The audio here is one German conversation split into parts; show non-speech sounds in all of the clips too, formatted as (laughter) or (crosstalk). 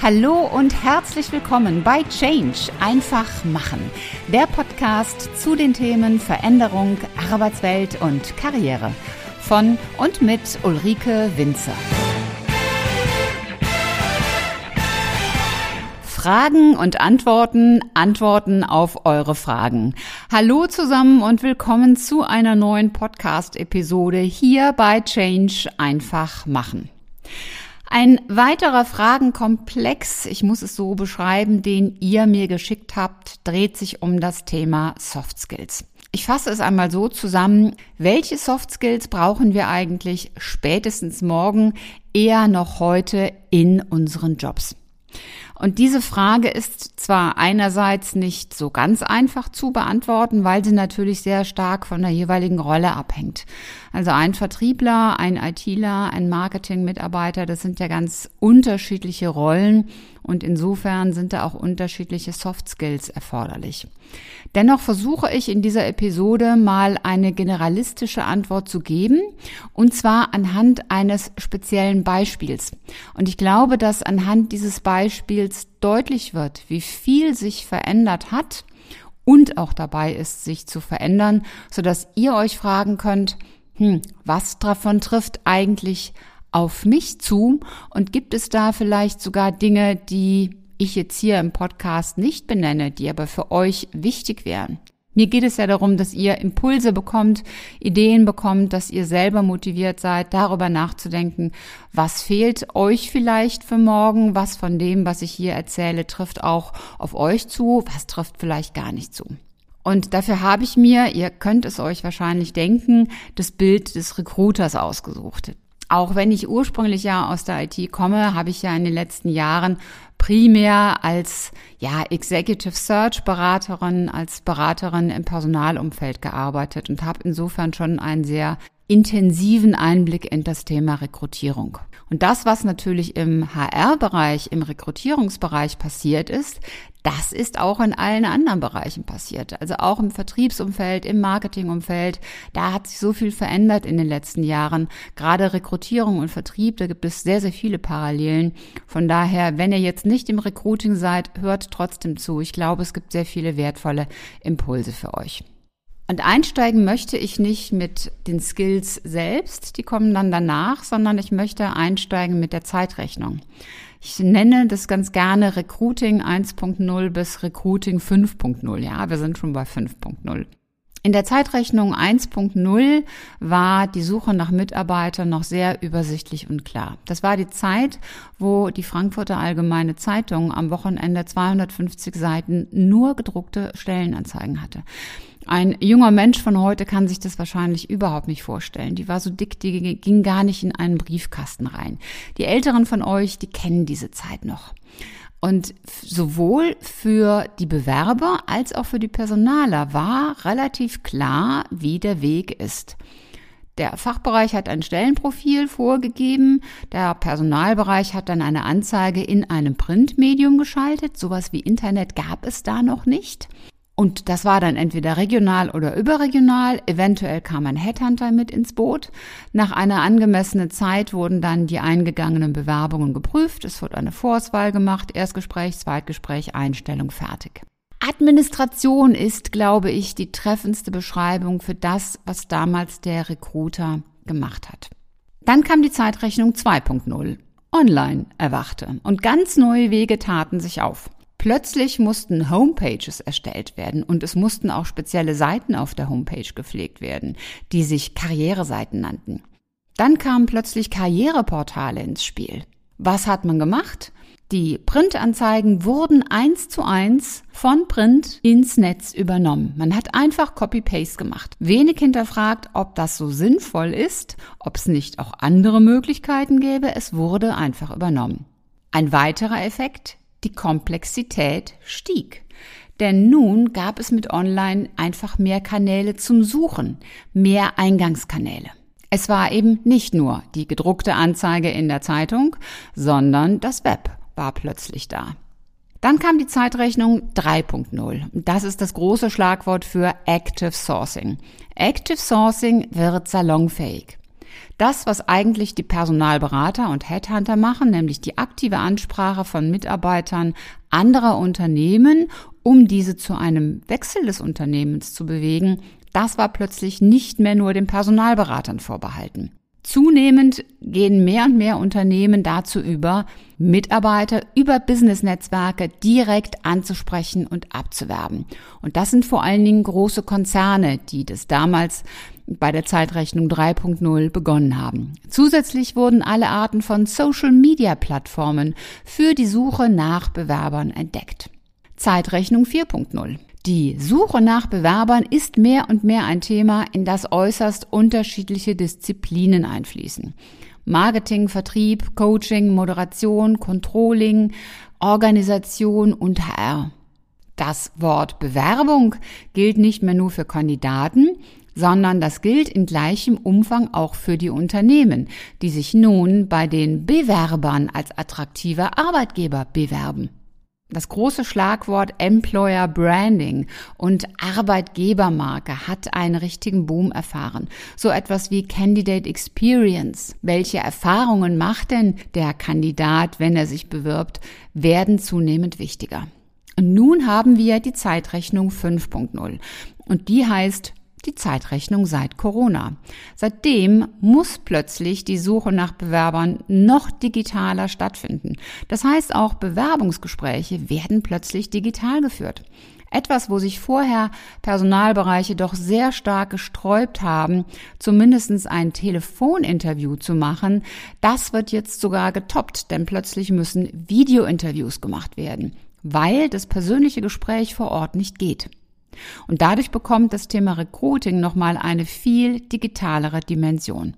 Hallo und herzlich willkommen bei Change einfach machen, der Podcast zu den Themen Veränderung, Arbeitswelt und Karriere von und mit Ulrike Winzer. Fragen und Antworten, Antworten auf eure Fragen. Hallo zusammen und willkommen zu einer neuen Podcast-Episode hier bei Change einfach machen. Ein weiterer Fragenkomplex, ich muss es so beschreiben, den ihr mir geschickt habt, dreht sich um das Thema Soft Skills. Ich fasse es einmal so zusammen, welche Soft Skills brauchen wir eigentlich spätestens morgen, eher noch heute in unseren Jobs? Und diese Frage ist zwar einerseits nicht so ganz einfach zu beantworten, weil sie natürlich sehr stark von der jeweiligen Rolle abhängt. Also ein Vertriebler, ein ITler, ein Marketingmitarbeiter, das sind ja ganz unterschiedliche Rollen und insofern sind da auch unterschiedliche Soft Skills erforderlich. Dennoch versuche ich in dieser Episode mal eine generalistische Antwort zu geben und zwar anhand eines speziellen Beispiels. Und ich glaube, dass anhand dieses Beispiels deutlich wird, wie viel sich verändert hat und auch dabei ist, sich zu verändern, sodass ihr euch fragen könnt, hm, was davon trifft eigentlich auf mich zu und gibt es da vielleicht sogar Dinge, die ich jetzt hier im Podcast nicht benenne, die aber für euch wichtig wären? Mir geht es ja darum, dass ihr Impulse bekommt, Ideen bekommt, dass ihr selber motiviert seid, darüber nachzudenken, was fehlt euch vielleicht für morgen, was von dem, was ich hier erzähle, trifft auch auf euch zu, was trifft vielleicht gar nicht zu. Und dafür habe ich mir, ihr könnt es euch wahrscheinlich denken, das Bild des Recruiters ausgesucht. Auch wenn ich ursprünglich ja aus der IT komme, habe ich ja in den letzten Jahren primär als ja, Executive Search Beraterin, als Beraterin im Personalumfeld gearbeitet und habe insofern schon einen sehr intensiven Einblick in das Thema Rekrutierung. Und das, was natürlich im HR-Bereich, im Rekrutierungsbereich passiert ist, das ist auch in allen anderen Bereichen passiert. Also auch im Vertriebsumfeld, im Marketingumfeld. Da hat sich so viel verändert in den letzten Jahren. Gerade Rekrutierung und Vertrieb, da gibt es sehr, sehr viele Parallelen. Von daher, wenn ihr jetzt nicht im Recruiting seid, hört trotzdem zu. Ich glaube, es gibt sehr viele wertvolle Impulse für euch. Und einsteigen möchte ich nicht mit den Skills selbst, die kommen dann danach, sondern ich möchte einsteigen mit der Zeitrechnung. Ich nenne das ganz gerne Recruiting 1.0 bis Recruiting 5.0. Ja, wir sind schon bei 5.0. In der Zeitrechnung 1.0 war die Suche nach Mitarbeitern noch sehr übersichtlich und klar. Das war die Zeit, wo die Frankfurter Allgemeine Zeitung am Wochenende 250 Seiten nur gedruckte Stellenanzeigen hatte. Ein junger Mensch von heute kann sich das wahrscheinlich überhaupt nicht vorstellen. Die war so dick, die ging gar nicht in einen Briefkasten rein. Die Älteren von euch, die kennen diese Zeit noch. Und sowohl für die Bewerber als auch für die Personaler war relativ klar, wie der Weg ist. Der Fachbereich hat ein Stellenprofil vorgegeben, der Personalbereich hat dann eine Anzeige in einem Printmedium geschaltet, sowas wie Internet gab es da noch nicht. Und das war dann entweder regional oder überregional. Eventuell kam ein Headhunter mit ins Boot. Nach einer angemessenen Zeit wurden dann die eingegangenen Bewerbungen geprüft. Es wurde eine Vorauswahl gemacht. Erstgespräch, Zweitgespräch, Einstellung fertig. Administration ist, glaube ich, die treffendste Beschreibung für das, was damals der Recruiter gemacht hat. Dann kam die Zeitrechnung 2.0. Online erwachte und ganz neue Wege taten sich auf. Plötzlich mussten Homepages erstellt werden und es mussten auch spezielle Seiten auf der Homepage gepflegt werden, die sich Karriereseiten nannten. Dann kamen plötzlich Karriereportale ins Spiel. Was hat man gemacht? Die Printanzeigen wurden eins zu eins von Print ins Netz übernommen. Man hat einfach Copy-Paste gemacht. Wenig hinterfragt, ob das so sinnvoll ist, ob es nicht auch andere Möglichkeiten gäbe. Es wurde einfach übernommen. Ein weiterer Effekt, die Komplexität stieg. Denn nun gab es mit Online einfach mehr Kanäle zum Suchen, mehr Eingangskanäle. Es war eben nicht nur die gedruckte Anzeige in der Zeitung, sondern das Web war plötzlich da. Dann kam die Zeitrechnung 3.0. Das ist das große Schlagwort für Active Sourcing. Active Sourcing wird salonfähig. Das, was eigentlich die Personalberater und Headhunter machen, nämlich die aktive Ansprache von Mitarbeitern anderer Unternehmen, um diese zu einem Wechsel des Unternehmens zu bewegen, das war plötzlich nicht mehr nur den Personalberatern vorbehalten. Zunehmend gehen mehr und mehr Unternehmen dazu über, Mitarbeiter über Business-Netzwerke direkt anzusprechen und abzuwerben. Und das sind vor allen Dingen große Konzerne, die das damals bei der Zeitrechnung 3.0 begonnen haben. Zusätzlich wurden alle Arten von Social-Media-Plattformen für die Suche nach Bewerbern entdeckt. Zeitrechnung 4.0. Die Suche nach Bewerbern ist mehr und mehr ein Thema, in das äußerst unterschiedliche Disziplinen einfließen. Marketing, Vertrieb, Coaching, Moderation, Controlling, Organisation und HR. Das Wort Bewerbung gilt nicht mehr nur für Kandidaten, sondern das gilt in gleichem Umfang auch für die Unternehmen, die sich nun bei den Bewerbern als attraktiver Arbeitgeber bewerben. Das große Schlagwort Employer Branding und Arbeitgebermarke hat einen richtigen Boom erfahren. So etwas wie Candidate Experience. Welche Erfahrungen macht denn der Kandidat, wenn er sich bewirbt, werden zunehmend wichtiger. Und nun haben wir die Zeitrechnung 5.0. Und die heißt die Zeitrechnung seit Corona. Seitdem muss plötzlich die Suche nach Bewerbern noch digitaler stattfinden. Das heißt, auch Bewerbungsgespräche werden plötzlich digital geführt. Etwas, wo sich vorher Personalbereiche doch sehr stark gesträubt haben, zumindestens ein Telefoninterview zu machen, das wird jetzt sogar getoppt, denn plötzlich müssen Videointerviews gemacht werden, weil das persönliche Gespräch vor Ort nicht geht. Und dadurch bekommt das Thema Recruiting nochmal eine viel digitalere Dimension.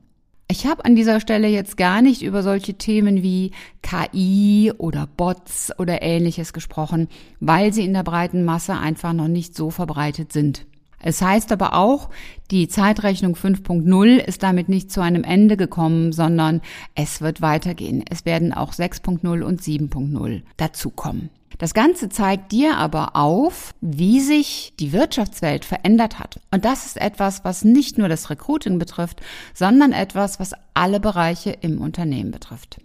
Ich habe an dieser Stelle jetzt gar nicht über solche Themen wie KI oder Bots oder ähnliches gesprochen, weil sie in der breiten Masse einfach noch nicht so verbreitet sind. Es heißt aber auch, die Zeitrechnung 5.0 ist damit nicht zu einem Ende gekommen, sondern es wird weitergehen. Es werden auch 6.0 und 7.0 dazukommen. Das Ganze zeigt dir aber auf, wie sich die Wirtschaftswelt verändert hat. Und das ist etwas, was nicht nur das Recruiting betrifft, sondern etwas, was alle Bereiche im Unternehmen betrifft.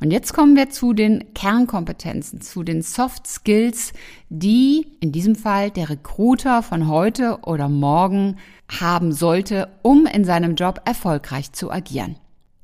Und jetzt kommen wir zu den Kernkompetenzen, zu den Soft Skills, die in diesem Fall der Recruiter von heute oder morgen haben sollte, um in seinem Job erfolgreich zu agieren.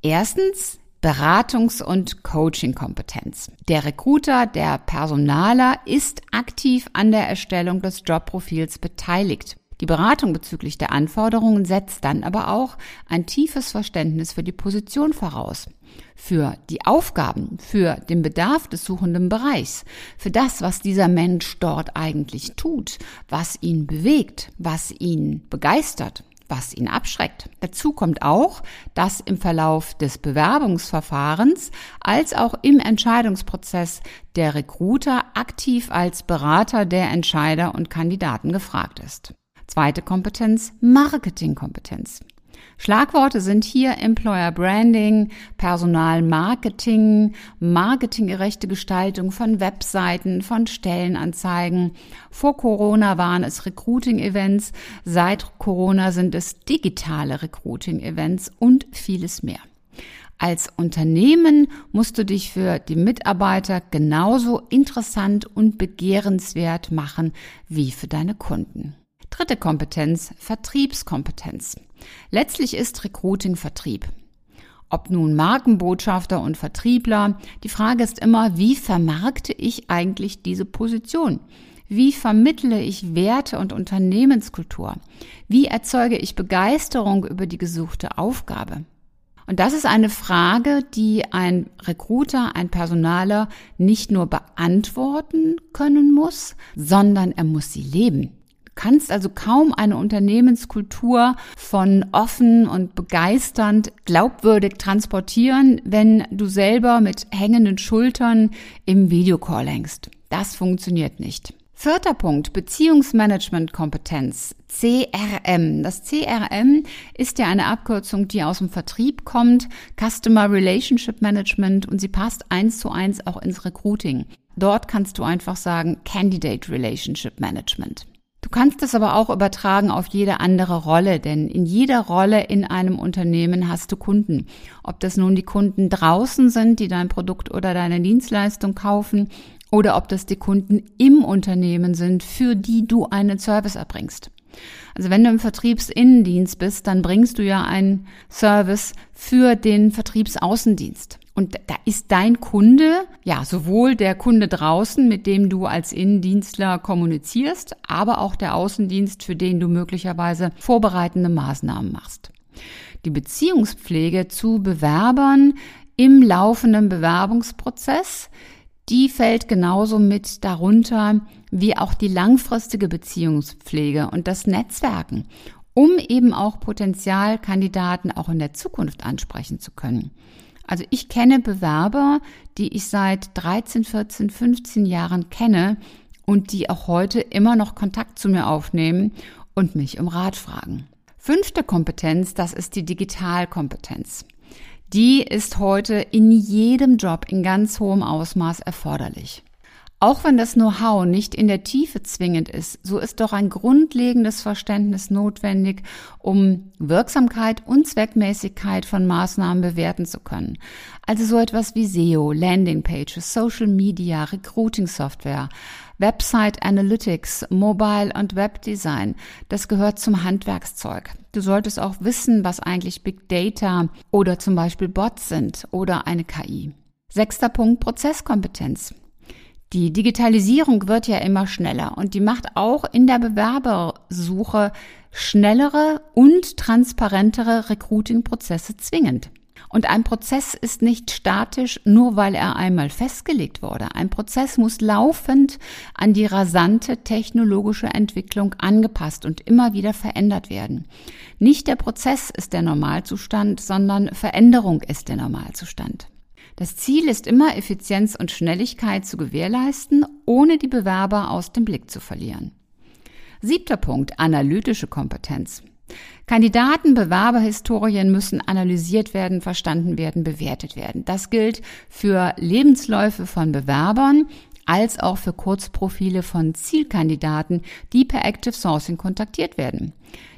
Erstens Beratungs- und Coaching-Kompetenz. Der Recruiter, der Personaler ist aktiv an der Erstellung des Jobprofils beteiligt. Die Beratung bezüglich der Anforderungen setzt dann aber auch ein tiefes Verständnis für die Position voraus, für die Aufgaben, für den Bedarf des suchenden Bereichs, für das, was dieser Mensch dort eigentlich tut, was ihn bewegt, was ihn begeistert was ihn abschreckt. Dazu kommt auch, dass im Verlauf des Bewerbungsverfahrens als auch im Entscheidungsprozess der Recruiter aktiv als Berater der Entscheider und Kandidaten gefragt ist. Zweite Kompetenz, Marketingkompetenz. Schlagworte sind hier Employer Branding, Personalmarketing, marketinggerechte Gestaltung von Webseiten, von Stellenanzeigen. Vor Corona waren es Recruiting-Events, seit Corona sind es digitale Recruiting-Events und vieles mehr. Als Unternehmen musst du dich für die Mitarbeiter genauso interessant und begehrenswert machen wie für deine Kunden. Dritte Kompetenz, Vertriebskompetenz. Letztlich ist Recruiting Vertrieb. Ob nun Markenbotschafter und Vertriebler, die Frage ist immer, wie vermarkte ich eigentlich diese Position? Wie vermittle ich Werte und Unternehmenskultur? Wie erzeuge ich Begeisterung über die gesuchte Aufgabe? Und das ist eine Frage, die ein Recruiter, ein Personaler nicht nur beantworten können muss, sondern er muss sie leben kannst also kaum eine Unternehmenskultur von offen und begeisternd, glaubwürdig transportieren, wenn du selber mit hängenden Schultern im Videocall hängst. Das funktioniert nicht. Vierter Punkt, Beziehungsmanagement-Kompetenz, CRM. Das CRM ist ja eine Abkürzung, die aus dem Vertrieb kommt, Customer Relationship Management, und sie passt eins zu eins auch ins Recruiting. Dort kannst du einfach sagen Candidate Relationship Management. Du kannst es aber auch übertragen auf jede andere Rolle, denn in jeder Rolle in einem Unternehmen hast du Kunden. Ob das nun die Kunden draußen sind, die dein Produkt oder deine Dienstleistung kaufen, oder ob das die Kunden im Unternehmen sind, für die du einen Service erbringst. Also wenn du im Vertriebsinnendienst bist, dann bringst du ja einen Service für den Vertriebsaußendienst. Und da ist dein Kunde, ja, sowohl der Kunde draußen, mit dem du als Innendienstler kommunizierst, aber auch der Außendienst, für den du möglicherweise vorbereitende Maßnahmen machst. Die Beziehungspflege zu Bewerbern im laufenden Bewerbungsprozess, die fällt genauso mit darunter wie auch die langfristige Beziehungspflege und das Netzwerken, um eben auch Potenzialkandidaten auch in der Zukunft ansprechen zu können. Also ich kenne Bewerber, die ich seit 13, 14, 15 Jahren kenne und die auch heute immer noch Kontakt zu mir aufnehmen und mich um Rat fragen. Fünfte Kompetenz, das ist die Digitalkompetenz. Die ist heute in jedem Job in ganz hohem Ausmaß erforderlich. Auch wenn das Know-how nicht in der Tiefe zwingend ist, so ist doch ein grundlegendes Verständnis notwendig, um Wirksamkeit und Zweckmäßigkeit von Maßnahmen bewerten zu können. Also so etwas wie SEO, Landingpages, Social Media, Recruiting Software, Website Analytics, Mobile und Webdesign, das gehört zum Handwerkszeug. Du solltest auch wissen, was eigentlich Big Data oder zum Beispiel Bots sind oder eine KI. Sechster Punkt, Prozesskompetenz. Die Digitalisierung wird ja immer schneller und die macht auch in der Bewerbersuche schnellere und transparentere Recruiting-Prozesse zwingend. Und ein Prozess ist nicht statisch, nur weil er einmal festgelegt wurde. Ein Prozess muss laufend an die rasante technologische Entwicklung angepasst und immer wieder verändert werden. Nicht der Prozess ist der Normalzustand, sondern Veränderung ist der Normalzustand. Das Ziel ist immer, Effizienz und Schnelligkeit zu gewährleisten, ohne die Bewerber aus dem Blick zu verlieren. Siebter Punkt, analytische Kompetenz. Kandidaten, Bewerberhistorien müssen analysiert werden, verstanden werden, bewertet werden. Das gilt für Lebensläufe von Bewerbern als auch für Kurzprofile von Zielkandidaten, die per Active Sourcing kontaktiert werden.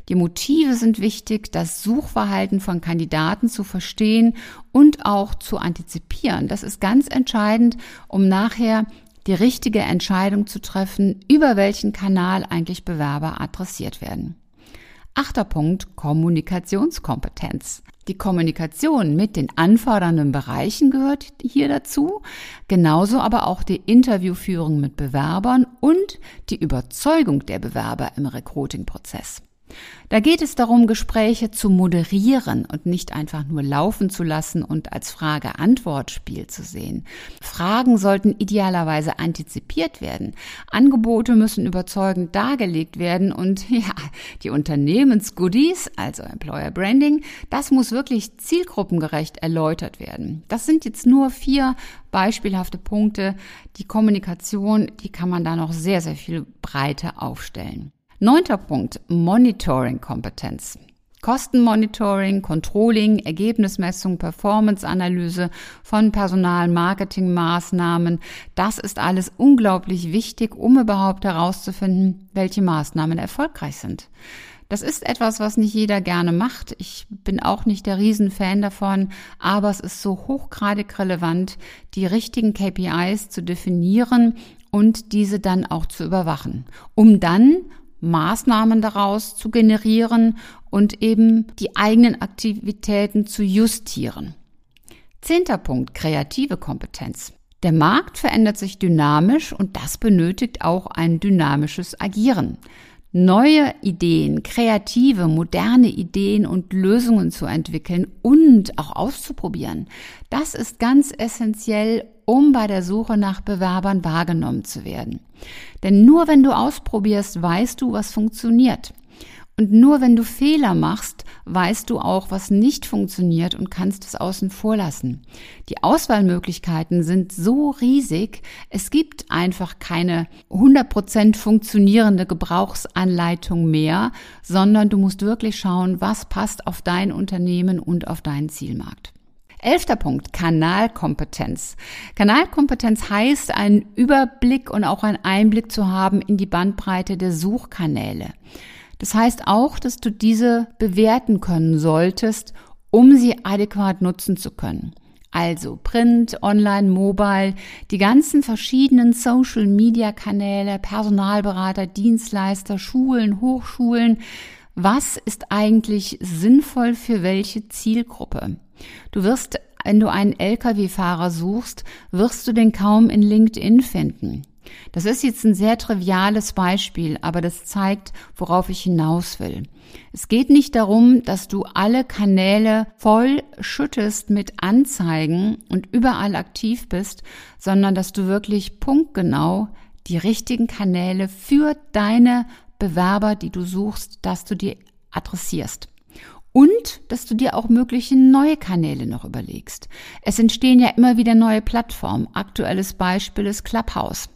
Die Motive sind wichtig, das Suchverhalten von Kandidaten zu verstehen und auch zu antizipieren. Das ist ganz entscheidend, um nachher die richtige Entscheidung zu treffen, über welchen Kanal eigentlich Bewerber adressiert werden. Achter Punkt, Kommunikationskompetenz. Die Kommunikation mit den anfordernden Bereichen gehört hier dazu, genauso aber auch die Interviewführung mit Bewerbern und die Überzeugung der Bewerber im Recruiting-Prozess. Da geht es darum, Gespräche zu moderieren und nicht einfach nur laufen zu lassen und als Frage-Antwort-Spiel zu sehen. Fragen sollten idealerweise antizipiert werden. Angebote müssen überzeugend dargelegt werden und (laughs) ja, die Unternehmensgoodies, also Employer Branding, das muss wirklich zielgruppengerecht erläutert werden. Das sind jetzt nur vier beispielhafte Punkte. Die Kommunikation, die kann man da noch sehr, sehr viel breiter aufstellen. Neunter Punkt, Monitoring-Kompetenz. Kostenmonitoring, Controlling, Ergebnismessung, Performance-Analyse von Personal, Marketingmaßnahmen, das ist alles unglaublich wichtig, um überhaupt herauszufinden, welche Maßnahmen erfolgreich sind. Das ist etwas, was nicht jeder gerne macht. Ich bin auch nicht der Riesenfan davon, aber es ist so hochgradig relevant, die richtigen KPIs zu definieren und diese dann auch zu überwachen, um dann Maßnahmen daraus zu generieren und eben die eigenen Aktivitäten zu justieren. Zehnter Punkt, kreative Kompetenz. Der Markt verändert sich dynamisch und das benötigt auch ein dynamisches Agieren. Neue Ideen, kreative, moderne Ideen und Lösungen zu entwickeln und auch auszuprobieren, das ist ganz essentiell, um bei der Suche nach Bewerbern wahrgenommen zu werden. Denn nur wenn du ausprobierst, weißt du, was funktioniert. Und nur wenn du Fehler machst, weißt du auch, was nicht funktioniert und kannst es außen vor lassen. Die Auswahlmöglichkeiten sind so riesig, es gibt einfach keine 100% funktionierende Gebrauchsanleitung mehr, sondern du musst wirklich schauen, was passt auf dein Unternehmen und auf deinen Zielmarkt. Elfter Punkt, Kanalkompetenz. Kanalkompetenz heißt, einen Überblick und auch einen Einblick zu haben in die Bandbreite der Suchkanäle. Das heißt auch, dass du diese bewerten können solltest, um sie adäquat nutzen zu können. Also Print, Online, Mobile, die ganzen verschiedenen Social-Media-Kanäle, Personalberater, Dienstleister, Schulen, Hochschulen. Was ist eigentlich sinnvoll für welche Zielgruppe? Du wirst, wenn du einen Lkw-Fahrer suchst, wirst du den kaum in LinkedIn finden. Das ist jetzt ein sehr triviales Beispiel, aber das zeigt, worauf ich hinaus will. Es geht nicht darum, dass du alle Kanäle voll schüttest mit Anzeigen und überall aktiv bist, sondern dass du wirklich punktgenau die richtigen Kanäle für deine Bewerber, die du suchst, dass du die adressierst. Und dass du dir auch mögliche neue Kanäle noch überlegst. Es entstehen ja immer wieder neue Plattformen. Aktuelles Beispiel ist Clubhouse.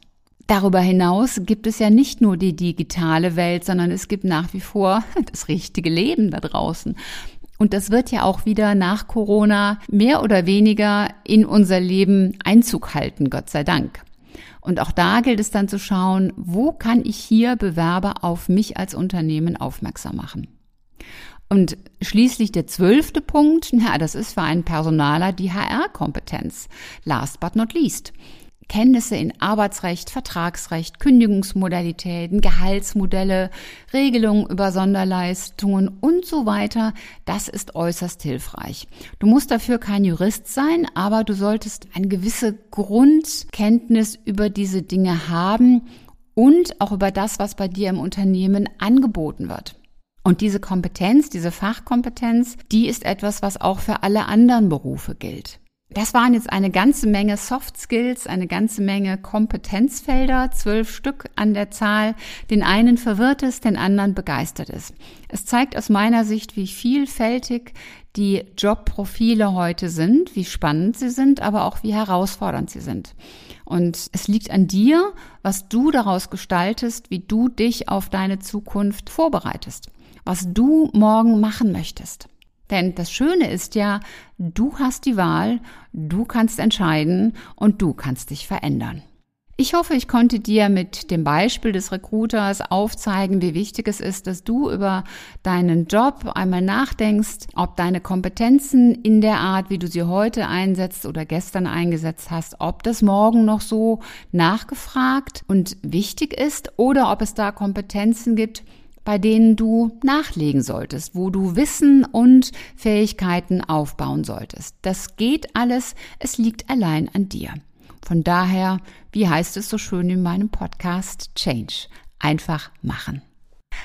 Darüber hinaus gibt es ja nicht nur die digitale Welt, sondern es gibt nach wie vor (laughs) das richtige Leben da draußen. Und das wird ja auch wieder nach Corona mehr oder weniger in unser Leben Einzug halten, Gott sei Dank. Und auch da gilt es dann zu schauen, wo kann ich hier Bewerber auf mich als Unternehmen aufmerksam machen. Und schließlich der zwölfte Punkt, ja, das ist für einen Personaler die HR-Kompetenz. Last but not least. Kenntnisse in Arbeitsrecht, Vertragsrecht, Kündigungsmodalitäten, Gehaltsmodelle, Regelungen über Sonderleistungen und so weiter, das ist äußerst hilfreich. Du musst dafür kein Jurist sein, aber du solltest eine gewisse Grundkenntnis über diese Dinge haben und auch über das, was bei dir im Unternehmen angeboten wird. Und diese Kompetenz, diese Fachkompetenz, die ist etwas, was auch für alle anderen Berufe gilt. Das waren jetzt eine ganze Menge Soft Skills, eine ganze Menge Kompetenzfelder, zwölf Stück an der Zahl. Den einen verwirrt es, den anderen begeistert es. Es zeigt aus meiner Sicht, wie vielfältig die Jobprofile heute sind, wie spannend sie sind, aber auch wie herausfordernd sie sind. Und es liegt an dir, was du daraus gestaltest, wie du dich auf deine Zukunft vorbereitest, was du morgen machen möchtest. Denn das Schöne ist ja, du hast die Wahl, du kannst entscheiden und du kannst dich verändern. Ich hoffe, ich konnte dir mit dem Beispiel des Recruiters aufzeigen, wie wichtig es ist, dass du über deinen Job einmal nachdenkst, ob deine Kompetenzen in der Art, wie du sie heute einsetzt oder gestern eingesetzt hast, ob das morgen noch so nachgefragt und wichtig ist oder ob es da Kompetenzen gibt, bei denen du nachlegen solltest, wo du Wissen und Fähigkeiten aufbauen solltest. Das geht alles, es liegt allein an dir. Von daher, wie heißt es so schön in meinem Podcast, Change. Einfach machen.